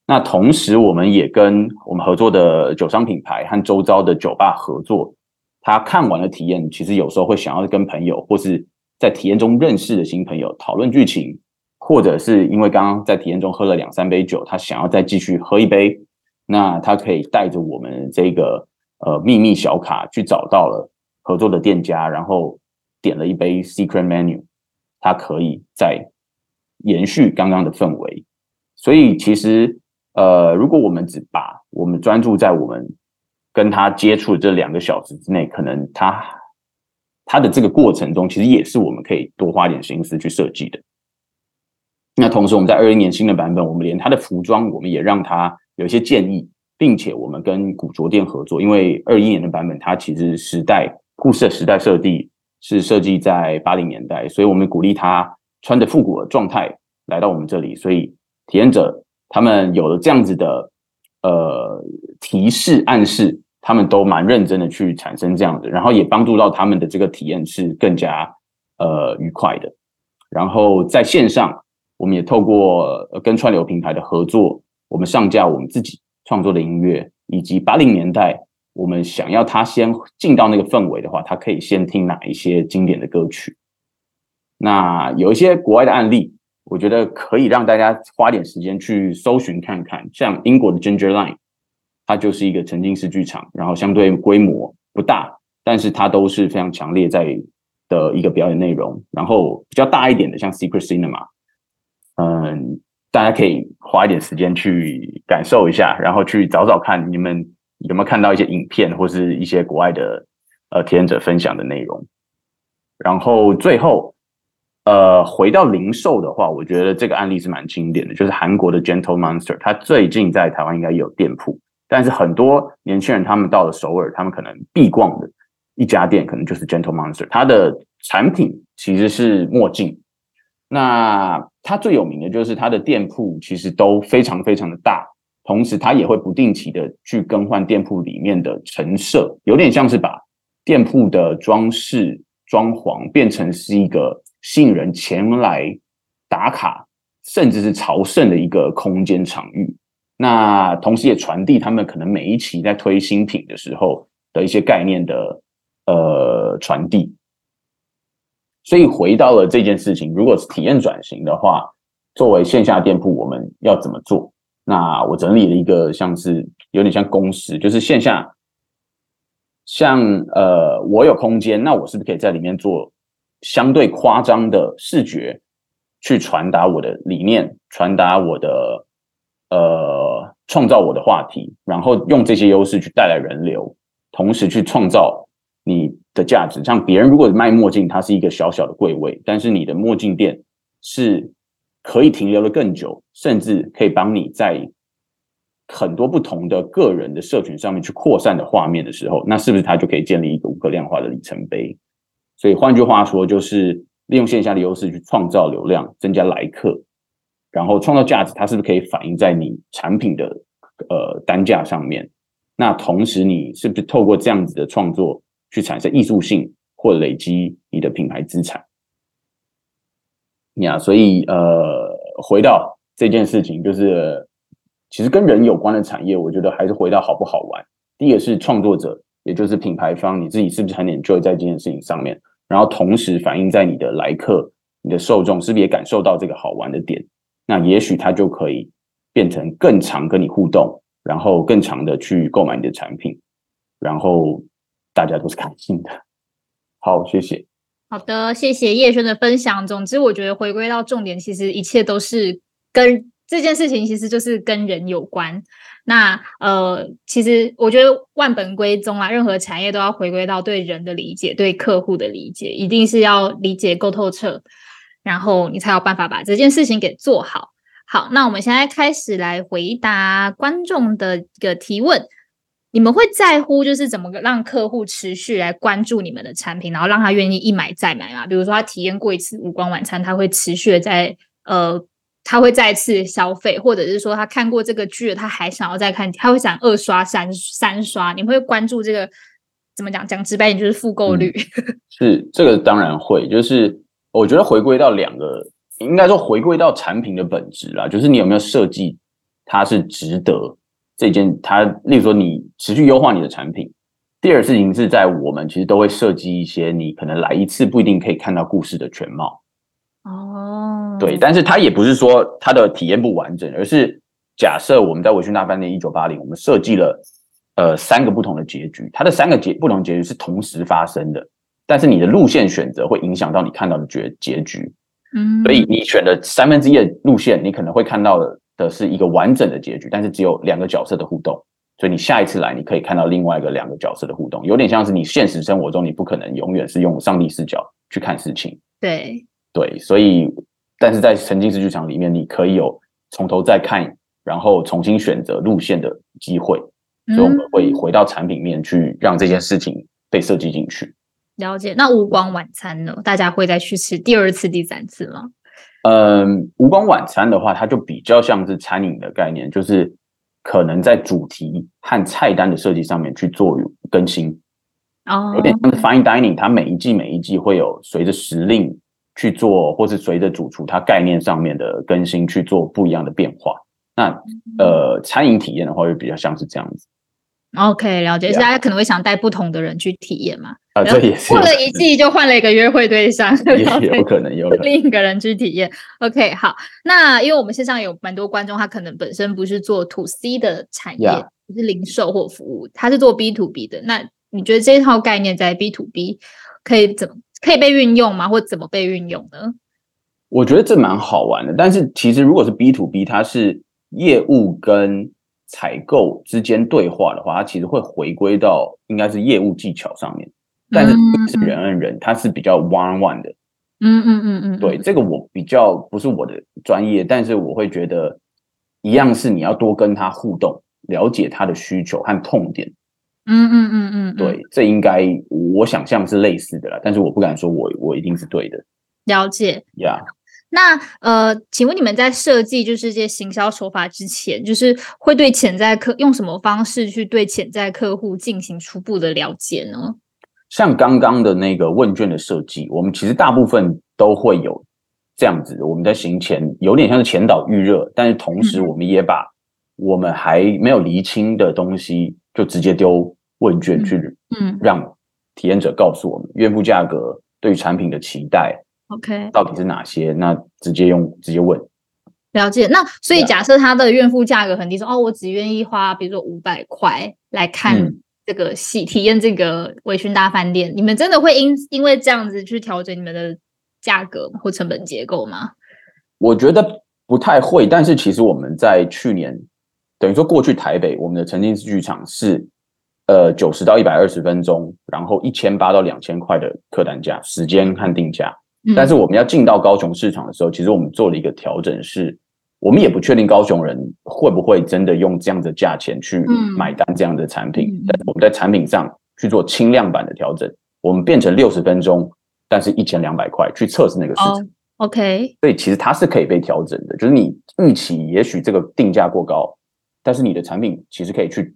那同时，我们也跟我们合作的酒商品牌和周遭的酒吧合作。他看完了体验，其实有时候会想要跟朋友或是在体验中认识的新朋友讨论剧情，或者是因为刚刚在体验中喝了两三杯酒，他想要再继续喝一杯，那他可以带着我们这个呃秘密小卡去找到了合作的店家，然后点了一杯 secret menu，他可以再延续刚刚的氛围。所以其实呃，如果我们只把我们专注在我们。跟他接触这两个小时之内，可能他他的这个过程中，其实也是我们可以多花点心思去设计的。那同时，我们在二一年新的版本，我们连他的服装，我们也让他有一些建议，并且我们跟古着店合作，因为二一年的版本，它其实时代故事的时代设定是设计在八零年代，所以我们鼓励他穿着复古的状态来到我们这里，所以体验者他们有了这样子的呃提示暗示。他们都蛮认真的去产生这样的，然后也帮助到他们的这个体验是更加呃愉快的。然后在线上，我们也透过跟串流平台的合作，我们上架我们自己创作的音乐，以及八零年代我们想要他先进到那个氛围的话，他可以先听哪一些经典的歌曲。那有一些国外的案例，我觉得可以让大家花点时间去搜寻看看，像英国的 Ginger Line。它就是一个沉浸式剧场，然后相对规模不大，但是它都是非常强烈在的一个表演内容。然后比较大一点的，像 Secret Cinema，嗯，大家可以花一点时间去感受一下，然后去找找看你们有没有看到一些影片或是一些国外的呃体验者分享的内容。然后最后，呃，回到零售的话，我觉得这个案例是蛮经典的，就是韩国的 Gentle Monster，它最近在台湾应该有店铺。但是很多年轻人他们到了首尔，他们可能必逛的一家店，可能就是 Gentle Monster。它的产品其实是墨镜。那它最有名的就是它的店铺其实都非常非常的大，同时它也会不定期的去更换店铺里面的陈设，有点像是把店铺的装饰装潢变成是一个吸引人前来打卡，甚至是朝圣的一个空间场域。那同时也传递他们可能每一期在推新品的时候的一些概念的呃传递，所以回到了这件事情，如果是体验转型的话，作为线下店铺，我们要怎么做？那我整理了一个像是有点像公式，就是线下像呃我有空间，那我是不是可以在里面做相对夸张的视觉，去传达我的理念，传达我的。呃，创造我的话题，然后用这些优势去带来人流，同时去创造你的价值。像别人如果卖墨镜，它是一个小小的柜位，但是你的墨镜店是可以停留的更久，甚至可以帮你在很多不同的个人的社群上面去扩散的画面的时候，那是不是它就可以建立一个无可量化的里程碑？所以换句话说，就是利用线下的优势去创造流量，增加来客。然后创造价值，它是不是可以反映在你产品的呃单价上面？那同时，你是不是透过这样子的创作去产生艺术性或累积你的品牌资产？呀，所以呃，回到这件事情，就是其实跟人有关的产业，我觉得还是回到好不好玩。第一个是创作者，也就是品牌方，你自己是不是很 enjoy 在这件事情上面？然后同时反映在你的来客、你的受众，是不是也感受到这个好玩的点？那也许它就可以变成更常跟你互动，然后更常的去购买你的产品，然后大家都是开心的。(laughs) 好，谢谢。好的，谢谢叶轩的分享。总之，我觉得回归到重点，其实一切都是跟这件事情，其实就是跟人有关。那呃，其实我觉得万本归宗啊，任何产业都要回归到对人的理解，对客户的理解，一定是要理解够透彻。然后你才有办法把这件事情给做好。好，那我们现在开始来回答观众的一个提问。你们会在乎就是怎么让客户持续来关注你们的产品，然后让他愿意一买再买吗？比如说他体验过一次无光晚餐，他会持续的在呃，他会再次消费，或者是说他看过这个剧，他还想要再看，他会想二刷、三三刷。你会关注这个怎么讲？讲直白一点就是复购率。是这个当然会，就是我觉得回归到两个，应该说回归到产品的本质啦，就是你有没有设计它是值得。这件，它例如说你持续优化你的产品。第二事情是在我们其实都会设计一些，你可能来一次不一定可以看到故事的全貌。哦，对，但是它也不是说它的体验不完整，而是假设我们在维讯大饭店一九八零，我们设计了呃三个不同的结局，它的三个结不同结局是同时发生的，但是你的路线选择会影响到你看到的结结局。嗯，所以你选的三分之一的路线，你可能会看到的。的是一个完整的结局，但是只有两个角色的互动，所以你下一次来，你可以看到另外一个两个角色的互动，有点像是你现实生活中你不可能永远是用上帝视角去看事情。对对，所以但是在沉浸式剧场里面，你可以有从头再看，然后重新选择路线的机会，所以我们会回到产品面去让这件事情被设计进去。了解。那无光晚餐呢？大家会再去吃第二次、第三次吗？嗯，无光晚餐的话，它就比较像是餐饮的概念，就是可能在主题和菜单的设计上面去做更新。哦，有点像是 fine dining，它每一季每一季会有随着时令去做，或是随着主厨它概念上面的更新去做不一样的变化。那呃，餐饮体验的话，就比较像是这样子。OK，了解。大家可能会想带不同的人去体验嘛？啊，这也是。过了一季就换了一个约会对象，(laughs) 也有可能有另一个人去体验。OK，好。那因为我们线上有蛮多观众，他可能本身不是做 To C 的产业，不是零售或服务，他是做 B to B 的。那你觉得这套概念在 B to B 可以怎么可以被运用吗？或怎么被运用呢？我觉得这蛮好玩的。但是其实如果是 B to B，它是业务跟采购之间对话的话，它其实会回归到应该是业务技巧上面，但是是人跟人，它是比较 one one 的。嗯嗯嗯嗯，对，这个我比较不是我的专业，但是我会觉得一样是你要多跟他互动，了解他的需求和痛点。嗯嗯嗯嗯，对，这应该我想象是类似的啦，但是我不敢说我我一定是对的。了解呀。那呃，请问你们在设计就是这些行销手法之前，就是会对潜在客用什么方式去对潜在客户进行初步的了解呢？像刚刚的那个问卷的设计，我们其实大部分都会有这样子。我们在行前有点像是前导预热，但是同时我们也把我们还没有厘清的东西就直接丢问卷去，嗯，让体验者告诉我们月付价格对产品的期待。OK，到底是哪些？那直接用直接问，了解。那所以假设他的怨妇价格很低，说哦，我只愿意花，比如说五百块来看这个戏，体验这个微醺大饭店。你们真的会因因为这样子去调整你们的价格或成本结构吗？我觉得不太会。但是其实我们在去年，等于说过去台北我们的沉浸式剧场是呃九十到一百二十分钟，然后一千八到两千块的客单价，时间和定价。但是我们要进到高雄市场的时候，其实我们做了一个调整，是我们也不确定高雄人会不会真的用这样的价钱去买单这样的产品。但我们在产品上去做轻量版的调整，我们变成六十分钟，但是一千两百块去测试那个市场。OK，所以其实它是可以被调整的，就是你预期也许这个定价过高，但是你的产品其实可以去，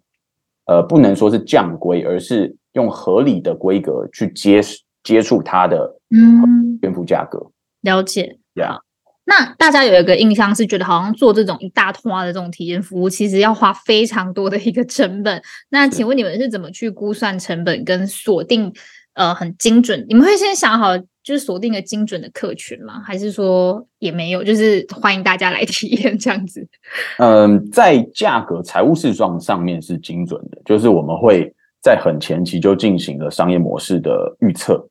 呃，不能说是降规，而是用合理的规格去接接触它的嗯。原付价格了解，呀。那大家有一个印象是觉得好像做这种一大通的这种体验服务，其实要花非常多的一个成本。那请问你们是怎么去估算成本跟锁定呃很精准？你们会先想好就是锁定个精准的客群吗？还是说也没有，就是欢迎大家来体验这样子？嗯，在价格财务市状上面是精准的，就是我们会在很前期就进行了商业模式的预测。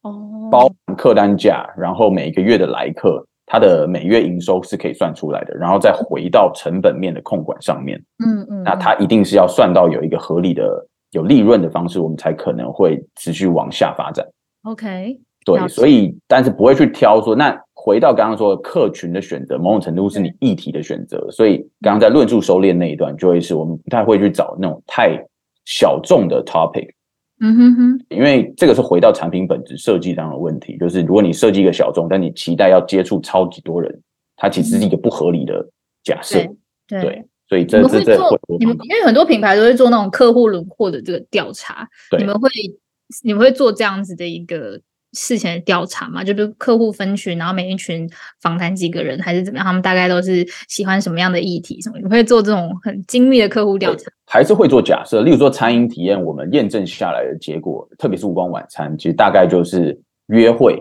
哦包客单价，然后每个月的来客，它的每月营收是可以算出来的，然后再回到成本面的控管上面。嗯嗯，那它一定是要算到有一个合理的、有利润的方式，我们才可能会持续往下发展。OK，对，所以但是不会去挑说，那回到刚刚说的客群的选择，某种程度是你议题的选择。所以刚刚在论述收敛那一段，就会是我们不太会去找那种太小众的 topic。嗯哼哼，因为这个是回到产品本质设计上的问题，就是如果你设计一个小众，但你期待要接触超级多人，它其实是一个不合理的假设。对对，所以这这这你们，因为很多品牌都会做那种客户轮廓的这个调查，对你们会你们会做这样子的一个事前的调查嘛？就比如客户分群，然后每一群访谈几个人，还是怎么样？他们大概都是喜欢什么样的议题？什么？你会做这种很精密的客户调查？还是会做假设，例如说餐饮体验，我们验证下来的结果，特别是无光晚餐，其实大概就是约会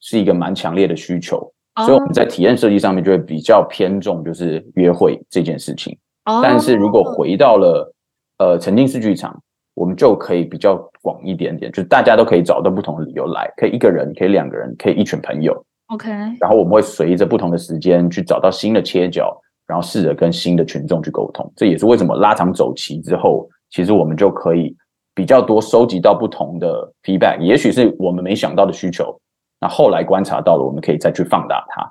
是一个蛮强烈的需求，所以我们在体验设计上面就会比较偏重就是约会这件事情。哦，但是如果回到了呃沉浸式剧场，我们就可以比较广一点点，就是大家都可以找到不同的理由来，可以一个人，可以两个人，可以一群朋友，OK，然后我们会随着不同的时间去找到新的切角，然后试着跟新的群众去沟通。这也是为什么拉长走期之后，其实我们就可以比较多收集到不同的 feedback，也许是我们没想到的需求，那后来观察到了，我们可以再去放大它。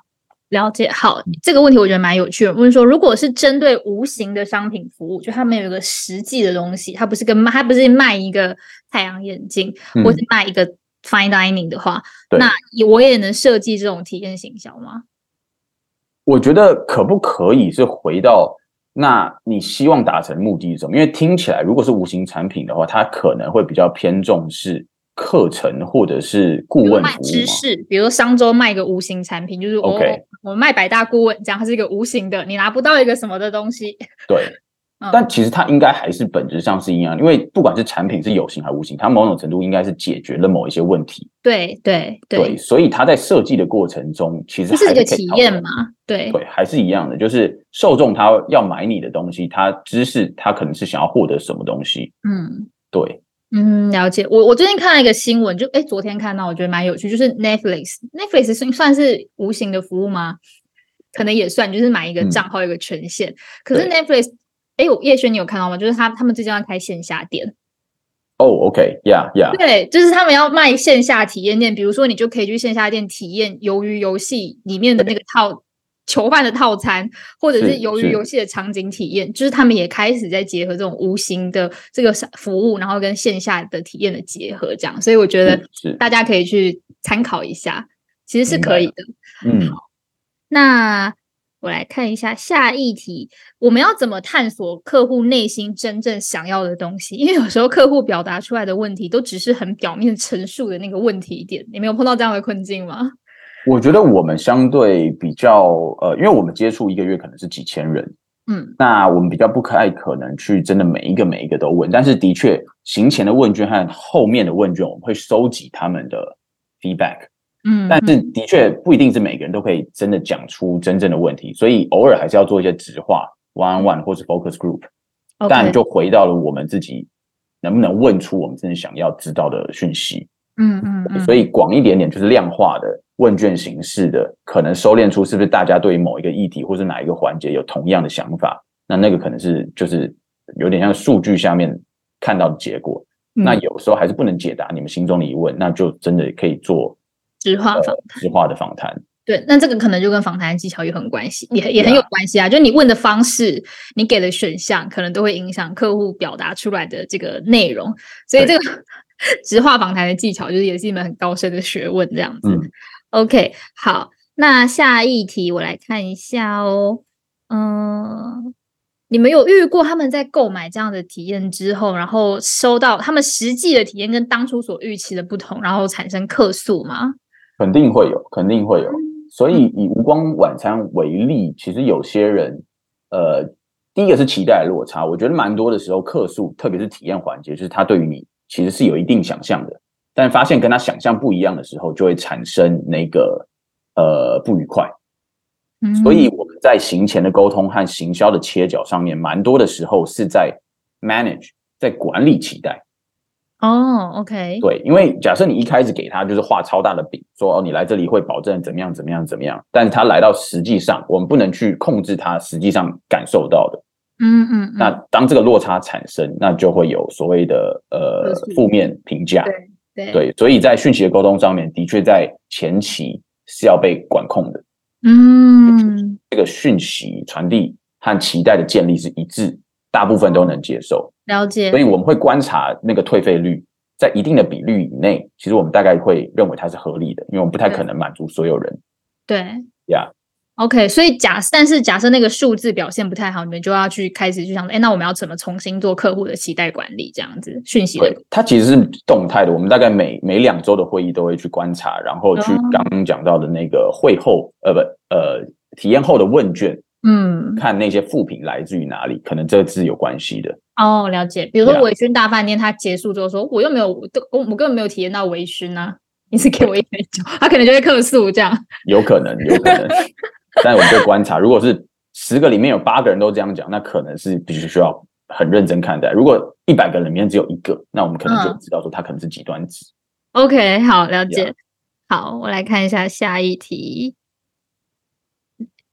了解。好，嗯这个问题我觉得蛮有趣的。问说，如果是针对无形的商品服务，就他们有一个实际的东西，它不是跟卖，它不是卖一个太阳眼镜，嗯或是卖一个 fine dining 的话，那我也能设计这种体验行销吗？我觉得可不可以是回到那你希望达成目的是什么？因为听起来如果是无形产品的话，它可能会比较偏重是课程或者是顾问。知识，比如说商周卖一个无形产品，就是我 OK 我卖百大顾问，这样它是一个无形的，你拿不到一个什么的东西。(laughs) 对，嗯但其实它应该还是本质上是一样，因为不管是产品是有形还是无形，它某种程度应该是解决了某一些问题。对对对，所以它在设计的过程中，其实这是一个体验嘛？对对，还是一样的，就是受众他要买你的东西，他知识他可能是想要获得什么东西。嗯。对，嗯，了解。我我最近看了一个新闻，就哎，昨天看到，我觉得蛮有趣，就是 Netflix，Netflix 算算是无形的服务吗？可能也算，就是买一个嗯账号一个权限。可是 Netflix，哎，我叶轩你有看到吗？就是他他们最近要开线下店，哦，OK，Yeah，Yeah，对，就是他们要卖线下体验店，比如说你就可以去线下店体验鱿鱼游戏里面的那个套囚犯的套餐，或者是由于游戏的场景体验，就是他们也开始在结合这种无形的这个服务，然后跟线下的体验的结合，这样，所以我觉得大家可以去参考一下，其实是可以的。嗯，好那我来看一下下一题，我们要怎么探索客户内心真正想要的东西？(laughs) 因为有时候客户表达出来的问题都只是很表面陈述的那个问题点，你没有碰到这样的困境吗？我觉得我们相对比较呃，因为我们接触一个月可能是几千人，嗯，那我们比较不太可能去真的每一个每一个都问，但是的确行前的问卷和后面的问卷，我们会收集他们的 feedback。嗯，但是的确不一定是每个人都可以真的讲出真正的问题，所以偶尔还是要做一些直话 one on one 或是 focus group，OK 但就回到了我们自己能不能问出我们真的想要知道的讯息。嗯嗯嗯，所以广一点点就是量化的问卷形式的，可能收敛出是不是大家对于某一个议题或是哪一个环节有同样的想法，那那个可能是就是有点像数据下面看到的结果。嗯那有时候还是不能解答你们心中的疑问，那就真的可以做直话访呃直化的访谈。对，那这个可能就跟访谈技巧也很关系，也也很有关系啊。就你问的方式，你给的选项，可能都会影响客户表达出来的这个内容。所以这个 (laughs) 直话访谈的技巧，就是也是一门很高深的学问，这样子。嗯 OK，好，那下一题我来看一下哦。嗯，你们有遇过他们在购买这样的体验之后，然后收到他们实际的体验跟当初所预期的不同，然后产生客诉吗？肯定会有，肯定会有。嗯所以以无光晚餐为例，其实有些人，呃，第一个是期待落差。我觉得蛮多的时候，客诉，特别是体验环节，就是他对于你其实是有一定想象的，但发现跟他想象不一样的时候，就会产生那个呃不愉快。嗯所以我们在行前的沟通和行销的切角上面，蛮多的时候是在 manage，在管理期待。哦，OK，对，因为假设你一开始给他就是画超大的饼，说哦你来这里会保证怎么样怎么样怎么样，但是他来到实际上，我们不能去控制他实际上感受到的。嗯嗯嗯，那当这个落差产生，那就会有所谓的呃负面评价。对对对，所以在讯息的沟通上面，的确在前期是要被管控的，嗯，这个讯息传递和期待的建立是一致，大部分都能接受。了解所。以我们会观察那个退费率在一定的比率以内，其实我们大概会认为它是合理的，因为我们不太可能满足所有人对呀。，OK，所以假但是假设那个数字表现不太好，你们就要去开始去想，哎，那我们要怎么重新做客户的期待管理？这样子讯息它其实是动态的。我们大概每每两周的会议都会去观察，然后去哦刚刚讲到的那个会后，呃不呃体验后的问卷，嗯，看那些负评来自于哪里，可能这是有关系的。哦，了解。比如说微醺大饭店，它结束之后说，我又没有，我我根本没有体验到微醺啊，你是给我一杯酒，他可能就会客诉这样。有可能，有可能。(laughs) (laughs) 但我们就观察，如果是十个里面有八个人都这样讲，那可能是必须需要很认真看待。如果一百个人里面只有一个，那我们可能就嗯知道说他可能是极端值。OK，好，了解。好，我来看一下下一题。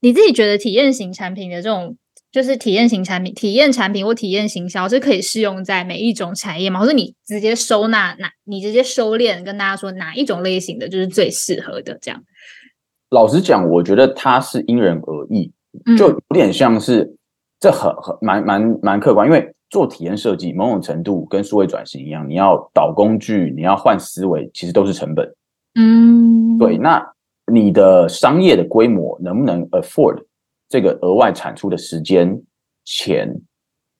你自己觉得体验型产品的这种，就是体验型产品、体验产品或体验行销，是可以适用在每一种产业吗？或者你直接收纳哪，你直接收敛，跟大家说哪一种类型的就是最适合的这样？老实讲，我觉得它是因人而异，嗯就有点像是这很很蛮蛮蛮客观，因为做体验设计某种程度跟数位转型一样，你要导工具，你要换思维，其实都是成本。嗯，对，那你的商业的规模能不能 afford 这个额外产出的时间、钱？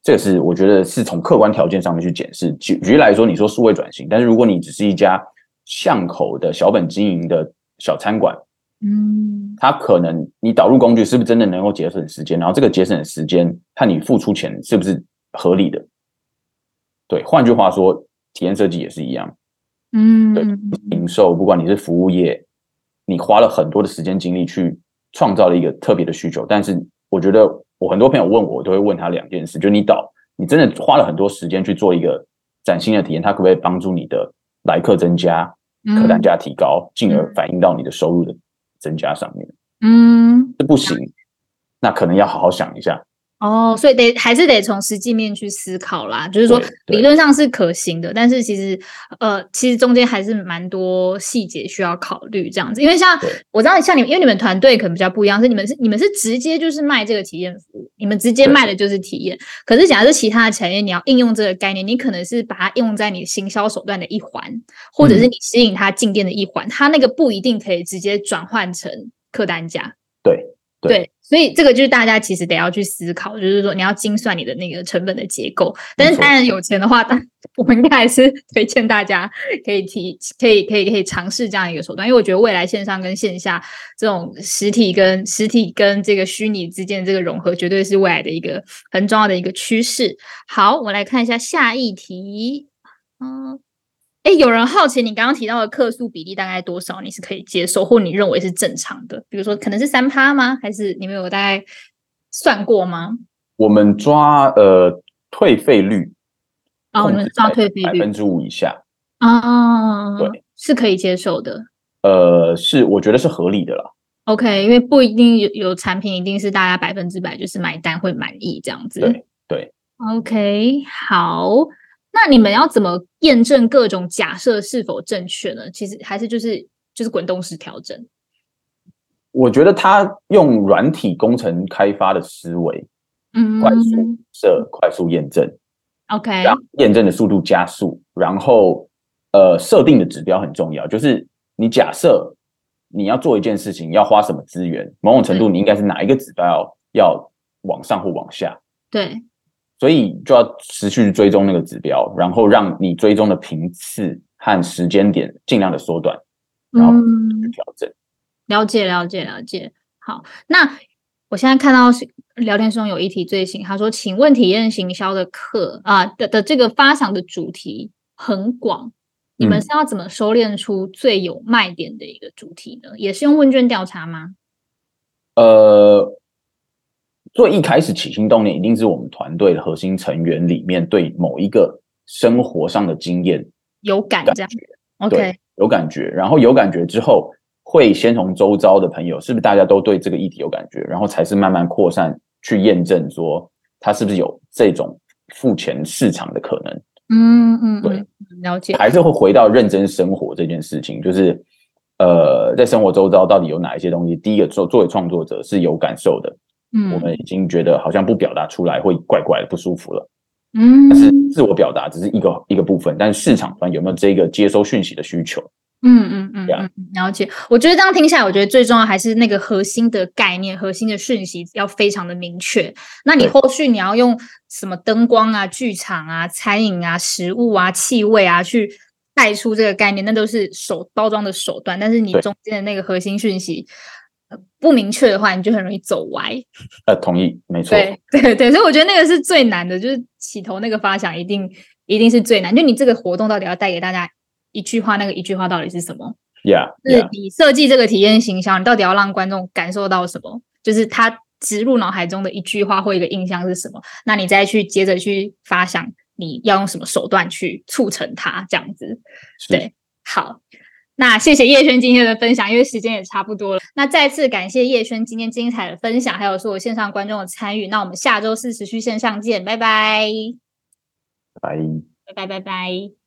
这个是我觉得是从客观条件上面去检视。举举例来说，你说数位转型，但是如果你只是一家巷口的小本经营的小餐馆，嗯它可能你导入工具是不是真的能够节省时间？然后这个节省的时间看你付出钱是不是合理的？对，换句话说，体验设计也是一样。嗯，对零售，不管你是服务业，你花了很多的时间精力去创造了一个特别的需求，但是我觉得我很多朋友问我，我都会问他两件事，就你导，你真的花了很多时间去做一个崭新的体验，它可不可以帮助你的来客增加，客单价提高，进而嗯反映到你的收入的增加上面？嗯，这不行，那可能要好好想一下。哦，所以得还是得从实际面去思考啦。就是说理论上是可行的，但是其实呃，其实中间还是蛮多细节需要考虑这样子。因为像我知道，像你们，因为你们团队可能比较不一样，是你们是你们是直接就是卖这个体验服务，你们直接卖的就是体验。可是假设其他的产业，你要应用这个概念，你可能是把它应用在你行销手段的一环，或者是嗯你吸引他进店的一环，它那个不一定可以直接转换成客单价。对对对，所以这个就是大家其实得要去思考，就是说你要精算你的那个成本的结构。但是当然有钱的话，当我们应该还是 (laughs) 推荐大家可以提，可以可以可以尝试这样一个手段，因为我觉得未来线上跟线下这种实体跟实体跟这个虚拟之间的这个融合，绝对是未来的一个很重要的一个趋势。好，我们来看一下下一题。嗯，哎，有人好奇你刚刚提到的客诉比例大概多少？你是可以接受，或你认为是正常的？比如说，可能是三趴吗？还是你们有大概算过吗？我们抓呃退费率，哦，我们抓退费率百分之五以下，啊，对，是可以接受的。呃，是我觉得是合理的啦。OK，因为不一定有有产品一定是大家百分之百就是买单会满意这样子。对对，OK，好，那你们要怎么验证各种假设是否正确呢？其实还是就是就是滚动式调整。我觉得他用软体工程开发的思维，嗯快速设、快速验证，，OK，让验证的速度加速，然后呃，设定的指标很重要，就是你假设你要做一件事情，要花什么资源，某种程度你应该是哪一个指标要往上或往下，对，所以就要持续追踪那个指标，然后让你追踪的频次和时间点尽量的缩短，然后去嗯，调整。了解了解了解。好，那我现在看到是聊天中有一题最新，他说：“请问体验行销的课啊、的的这个发想的主题很广，你们嗯是要怎么收敛出最有卖点的一个主题呢？也是用问卷调查吗？呃，最一开始起心动念，一定是我们团队的核心成员里面对某一个生活上的经验有感觉，？OK，对，有感觉，然后有感觉之后，会先从周遭的朋友，是不是大家都对这个议题有感觉，然后才是慢慢扩散去验证说它是不是有这种付钱市场的可能。嗯嗯，对嗯，了解。还是会回到认真生活这件事情，就是呃，在生活周遭到底有哪一些东西？第一个，作作为创作者是有感受的，嗯，我们已经觉得好像不表达出来会怪怪的不舒服了。嗯，但是自我表达只是一个一个部分，但是市场端有没有这个接收讯息的需求？嗯嗯嗯了解。我觉得这样听下来，我觉得最重要还是那个核心的概念、核心的讯息要非常的明确。那你对后续你要用什么灯光啊、剧场啊、餐饮啊、食物啊、气味啊去带出这个概念，那都是手包装的手段。但是你中间的那个核心讯息呃不明确的话，你就很容易走歪。呃，同意，没错，对 (laughs) 对对，所以我觉得那个是最难的，就是起头那个发想一定一定是最难。就你这个活动到底要带给大家一句话，那个一句话到底是什么？，Yeah 就是你设计这个体验形象，你到底要让观众感受到什么？就是他植入脑海中的一句话或一个印象是什么？那你再去接着去发想，你要用什么手段去促成它，这样子。对，好，那谢谢叶轩今天的分享，因为时间也差不多了。那再次感谢叶轩今天精彩的分享，还有所有线上观众的参与。那我们下周四持续线上见，拜拜，拜。拜拜，拜拜。